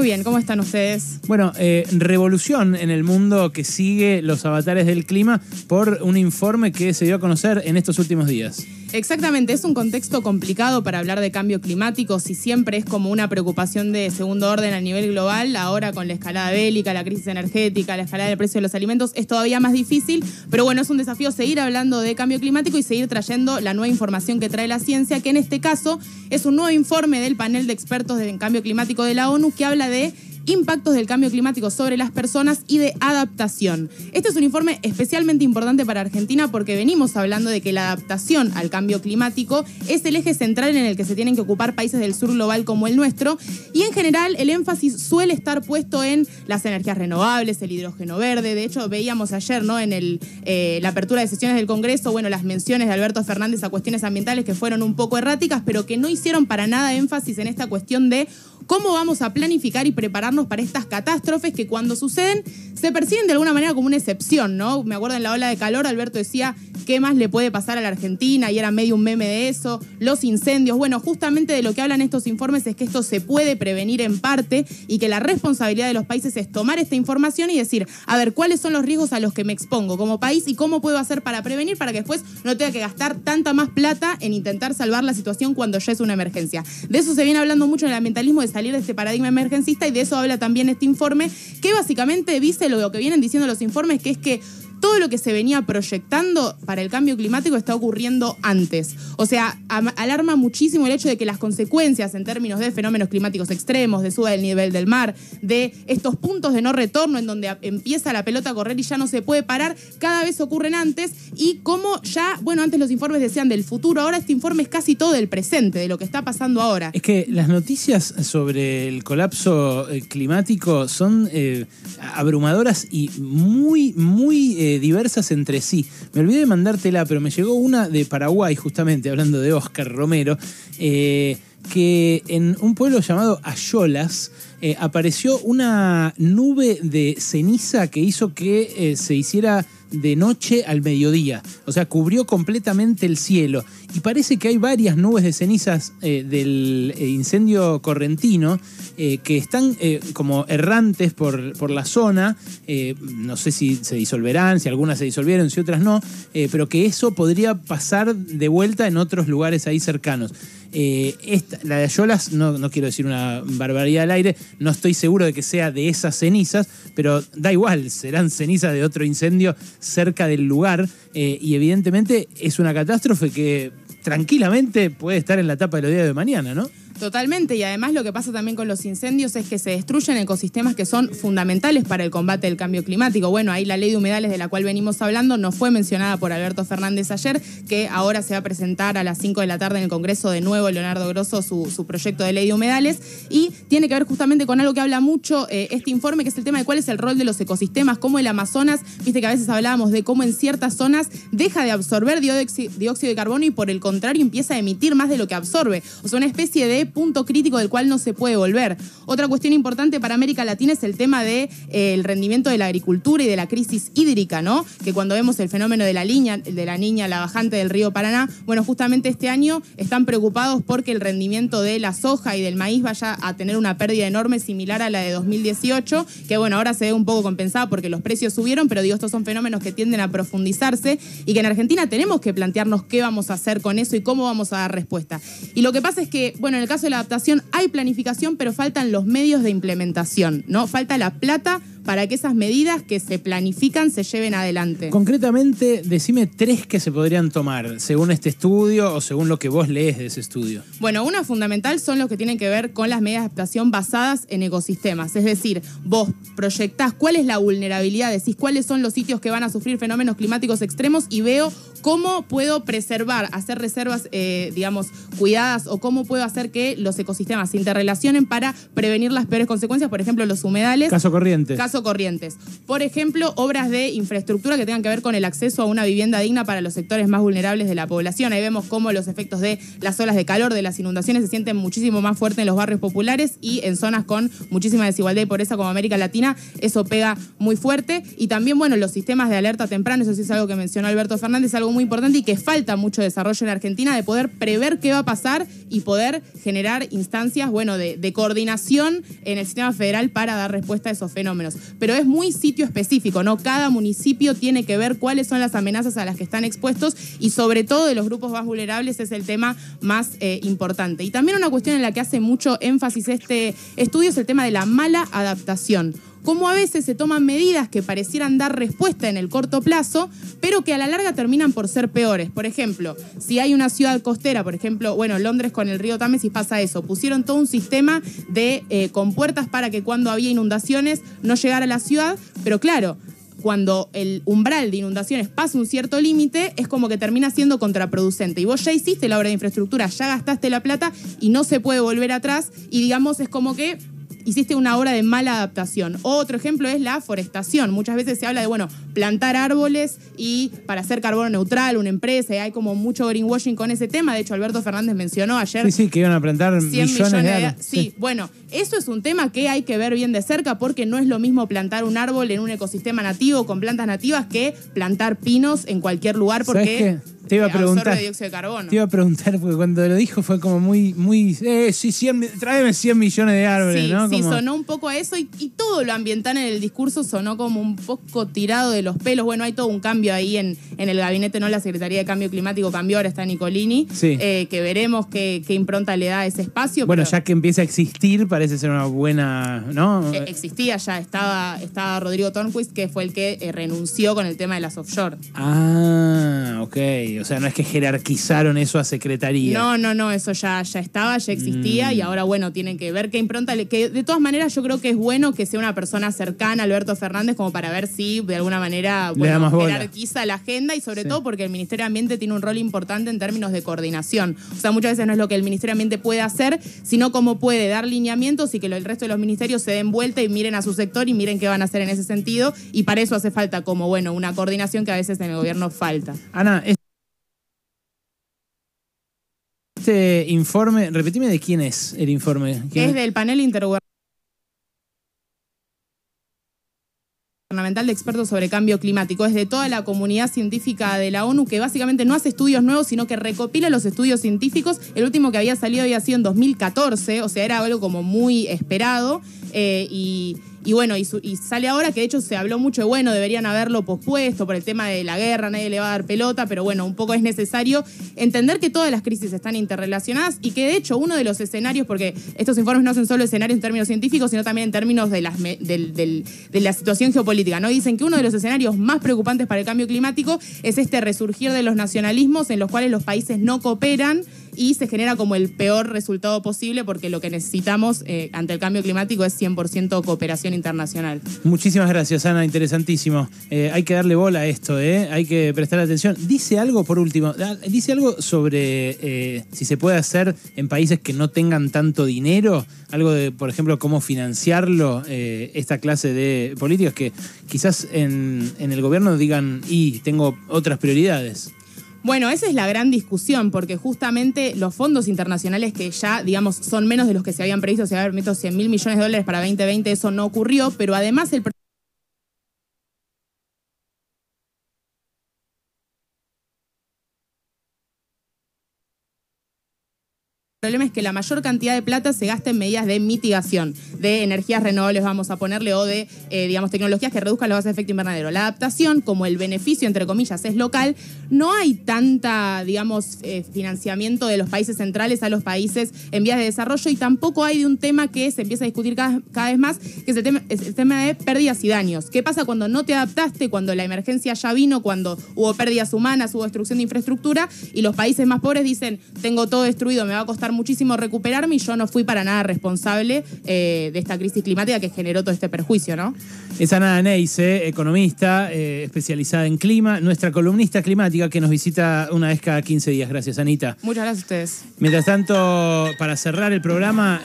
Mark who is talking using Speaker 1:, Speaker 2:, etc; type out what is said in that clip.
Speaker 1: Muy bien, ¿cómo están ustedes?
Speaker 2: Bueno, eh, revolución en el mundo que sigue los avatares del clima por un informe que se dio a conocer en estos últimos días.
Speaker 1: Exactamente, es un contexto complicado para hablar de cambio climático, si siempre es como una preocupación de segundo orden a nivel global, ahora con la escalada bélica, la crisis energética, la escalada del precio de los alimentos, es todavía más difícil, pero bueno, es un desafío seguir hablando de cambio climático y seguir trayendo la nueva información que trae la ciencia, que en este caso es un nuevo informe del panel de expertos en cambio climático de la ONU que habla de impactos del cambio climático sobre las personas y de adaptación. Este es un informe especialmente importante para Argentina porque venimos hablando de que la adaptación al cambio climático es el eje central en el que se tienen que ocupar países del sur global como el nuestro y en general el énfasis suele estar puesto en las energías renovables, el hidrógeno verde. De hecho, veíamos ayer ¿no? en el, eh, la apertura de sesiones del Congreso, bueno, las menciones de Alberto Fernández a cuestiones ambientales que fueron un poco erráticas, pero que no hicieron para nada énfasis en esta cuestión de cómo vamos a planificar y para estas catástrofes que cuando suceden se perciben de alguna manera como una excepción, ¿no? Me acuerdo en la ola de calor, Alberto decía, ¿qué más le puede pasar a la Argentina? Y era medio un meme de eso, los incendios. Bueno, justamente de lo que hablan estos informes es que esto se puede prevenir en parte y que la responsabilidad de los países es tomar esta información y decir, a ver, ¿cuáles son los riesgos a los que me expongo como país y cómo puedo hacer para prevenir para que después no tenga que gastar tanta más plata en intentar salvar la situación cuando ya es una emergencia? De eso se viene hablando mucho en el ambientalismo, de salir de este paradigma emergencista y de eso habla también este informe, que básicamente dice lo que vienen diciendo los informes, que es que todo lo que se venía proyectando para el cambio climático está ocurriendo antes. O sea, alarma muchísimo el hecho de que las consecuencias en términos de fenómenos climáticos extremos, de suba del nivel del mar, de estos puntos de no retorno en donde empieza la pelota a correr y ya no se puede parar, cada vez ocurren antes y como ya, bueno, antes los informes decían del futuro, ahora este informe es casi todo del presente, de lo que está pasando ahora.
Speaker 2: Es que las noticias sobre el colapso eh, climático son eh, abrumadoras y muy, muy... Eh, diversas entre sí. Me olvidé de mandártela, pero me llegó una de Paraguay, justamente, hablando de Oscar Romero, eh, que en un pueblo llamado Ayolas eh, apareció una nube de ceniza que hizo que se hiciera de noche al mediodía. O sea, cubrió completamente el cielo. Y parece que hay varias nubes de cenizas eh, del eh, incendio correntino eh, que están como errantes por, por la zona. no sé si se disolverán, si algunas se disolvieron, si otras no. pero que eso podría pasar de vuelta en otros lugares ahí cercanos. La de Ayolas, no, no, quiero decir una barbaridad al aire, no estoy seguro de que sea de esas cenizas, pero da igual, serán cenizas de otro incendio cerca del lugar y evidentemente es una catástrofe que tranquilamente puede estar en la etapa de los días de mañana, ¿no?
Speaker 1: Totalmente, y además lo que pasa también con los incendios es que se destruyen ecosistemas que son fundamentales para el combate del cambio climático. Bueno, ahí la ley de humedales de la cual venimos hablando no fue mencionada por Alberto Fernández ayer, que ahora se va a presentar a las 5 de la tarde en el Congreso de nuevo Leonardo Grosso su, proyecto de ley de humedales, y tiene que ver justamente con algo que habla mucho eh, este informe, que es el tema de cuál es el rol de los ecosistemas, cómo el Amazonas, viste que a veces hablábamos de cómo en ciertas zonas deja de absorber dióxido de carbono y por el contrario empieza a emitir más de lo que absorbe. O sea, una especie de punto crítico del cual no se puede volver. Otra cuestión importante para América Latina es el tema del de, eh, rendimiento de la agricultura y de la crisis hídrica, ¿no? Que cuando vemos el fenómeno de la, de la niña, la bajante del río Paraná, bueno, justamente este año están preocupados porque el rendimiento de la soja y del maíz vaya a tener una pérdida enorme similar a la de 2018, que bueno, ahora se ve un poco compensada porque los precios subieron, pero digo, estos son fenómenos que tienden a profundizarse y que en Argentina tenemos que plantearnos qué vamos a hacer con eso y cómo vamos a dar respuesta. Y lo que pasa es que, bueno, en el caso de la adaptación hay planificación, pero faltan los medios de implementación, ¿no? Falta la plata para que esas medidas que se planifican se lleven adelante.
Speaker 2: Concretamente, decime tres que se podrían tomar, según este estudio o según lo que vos lees de ese estudio.
Speaker 1: Bueno, una fundamental son los que tienen que ver con las medidas de adaptación basadas en ecosistemas. Es decir, vos proyectás cuál es la vulnerabilidad, decís cuáles son los sitios que van a sufrir fenómenos climáticos extremos y veo cómo puedo preservar, hacer reservas, eh, digamos, cuidadas o cómo puedo hacer que los ecosistemas se interrelacionen para prevenir las peores consecuencias, por ejemplo, los humedales.
Speaker 2: Caso corriente
Speaker 1: corrientes. Por ejemplo, obras de infraestructura que tengan que ver con el acceso a una vivienda digna para los sectores más vulnerables de la población. Ahí vemos cómo los efectos de las olas de calor, de las inundaciones, se sienten muchísimo más fuertes en los barrios populares y en zonas con muchísima desigualdad y pobreza como América Latina. Eso pega muy fuerte. Y también, bueno, los sistemas de alerta temprana, eso sí es algo que mencionó Alberto Fernández, algo muy importante y que falta mucho desarrollo en Argentina de poder prever qué va a pasar y poder generar instancias, bueno, de, de coordinación en el sistema federal para dar respuesta a esos fenómenos. Pero es muy sitio específico, ¿no? Cada municipio tiene que ver cuáles son las amenazas a las que están expuestos y sobre todo de los grupos más vulnerables es el tema más eh, importante. Y también una cuestión en la que hace mucho énfasis este estudio es el tema de la mala adaptación cómo a veces se toman medidas que parecieran dar respuesta en el corto plazo, pero que a la larga terminan por ser peores. Por ejemplo, si hay una ciudad costera, por ejemplo, bueno, Londres con el río Támesis pasa eso, pusieron todo un sistema de eh, compuertas para que cuando había inundaciones no llegara a la ciudad, pero claro, cuando el umbral de inundaciones pasa un cierto límite, es como que termina siendo contraproducente. Y vos ya hiciste la obra de infraestructura, ya gastaste la plata y no se puede volver atrás. Y digamos, es como que hiciste una obra de mala adaptación. Otro ejemplo es la forestación. Muchas veces se habla de, bueno, plantar árboles y para hacer carbono neutral, una empresa, y hay como mucho greenwashing con ese tema. De hecho, Alberto Fernández mencionó ayer.
Speaker 2: Sí, sí, que iban a plantar millones, de árboles.
Speaker 1: Sí, bueno, eso es un tema que hay que ver bien de cerca porque no es lo mismo plantar un árbol en un ecosistema nativo con plantas nativas que plantar pinos en cualquier lugar porque
Speaker 2: te iba a preguntar.
Speaker 1: dióxido de carbono.
Speaker 2: Te iba a preguntar, porque cuando lo dijo fue como muy, muy, eh, sí, 100, tráeme 100 millones de árboles,
Speaker 1: sí,
Speaker 2: ¿no?
Speaker 1: Sí, sonó un poco a eso y, todo lo ambiental en el discurso sonó como un poco tirado de los pelos. Bueno, hay todo un cambio ahí en, en el gabinete, ¿no? La Secretaría de Cambio Climático cambió, ahora está Nicolini,
Speaker 2: sí.
Speaker 1: eh, que veremos qué, qué, impronta le da a ese espacio.
Speaker 2: Bueno, ya que empieza a existir, parece ser una buena, ¿no?
Speaker 1: Eh, existía ya, estaba, estaba Rodrigo Tornquist, que fue el que eh, renunció con el tema de las offshore.
Speaker 2: Ah, ok. O sea, no es que jerarquizaron eso a secretaría.
Speaker 1: No, no, no, eso ya, ya estaba, ya existía y mm. ahora, bueno, tienen que ver qué impronta. Que de todas maneras, yo creo que es bueno que sea una persona cercana a Alberto Fernández como para ver si de alguna manera bueno, jerarquiza la agenda y sobre todo porque el Ministerio de Ambiente tiene un rol importante en términos de coordinación. O sea, muchas veces no es lo que el Ministerio de Ambiente puede hacer, sino cómo puede dar lineamientos y que el resto de los ministerios se den vuelta y miren a su sector y miren qué van a hacer en ese sentido. Y para eso hace falta como, bueno, una coordinación que a veces en el gobierno falta.
Speaker 2: Ana, este informe, repetime de quién es el informe.
Speaker 1: es del panel intergubernamental de expertos sobre cambio climático. Es de toda la comunidad científica de la ONU que básicamente no hace estudios nuevos, sino que recopila los estudios científicos. El último que había salido había sido en 2014, o sea, era algo como muy esperado. Eh, y y bueno, y, sale ahora que de hecho se habló mucho de, bueno, deberían haberlo pospuesto por el tema de la guerra, nadie le va a dar pelota, pero bueno, un poco es necesario entender que todas las crisis están interrelacionadas y que de hecho uno de los escenarios, porque estos informes no son solo escenarios en términos científicos, sino también en términos de, las, de la situación geopolítica, ¿no? Dicen que uno de los escenarios más preocupantes para el cambio climático es este resurgir de los nacionalismos en los cuales los países no cooperan y se genera como el peor resultado posible porque lo que necesitamos eh, ante el cambio climático es 100% cooperación internacional.
Speaker 2: Muchísimas gracias, Ana, interesantísimo. Eh, hay que darle bola a esto, ¿eh? hay que prestar atención. Dice algo, por último, ah, dice algo sobre eh, si se puede hacer en países que no tengan tanto dinero, algo de, por ejemplo, cómo financiarlo, esta clase de políticas que quizás en, en el gobierno digan, y tengo otras prioridades.
Speaker 1: Bueno, esa es la gran discusión, porque justamente los fondos internacionales que ya, digamos, son menos de los que se habían previsto, se habían metido 100 mil millones de dólares para 2020, eso no ocurrió, pero además el El problema es que la mayor cantidad de plata se gasta en medidas de mitigación, de energías renovables, vamos a ponerle, o de, eh, digamos, tecnologías que reduzcan los gases de efecto invernadero. La adaptación, como el beneficio, entre comillas, es local, no hay tanta, digamos, eh, financiamiento de los países centrales a los países en vías de desarrollo y tampoco hay de un tema que se empieza a discutir cada, vez más, que es el, tema, es el tema de pérdidas y daños. ¿Qué pasa cuando no te adaptaste, cuando la emergencia ya vino, cuando hubo pérdidas humanas, hubo destrucción de infraestructura y los países más pobres dicen, tengo todo destruido, me va a costar muchísimo recuperarme y yo no fui para nada responsable eh, de esta crisis climática que generó todo este perjuicio, ¿no?
Speaker 2: Es Ana Neise, economista eh, especializada en clima, nuestra columnista climática que nos visita una vez cada 15 días. Gracias, Anita.
Speaker 1: Muchas gracias a ustedes.
Speaker 2: Mientras tanto, para cerrar el programa,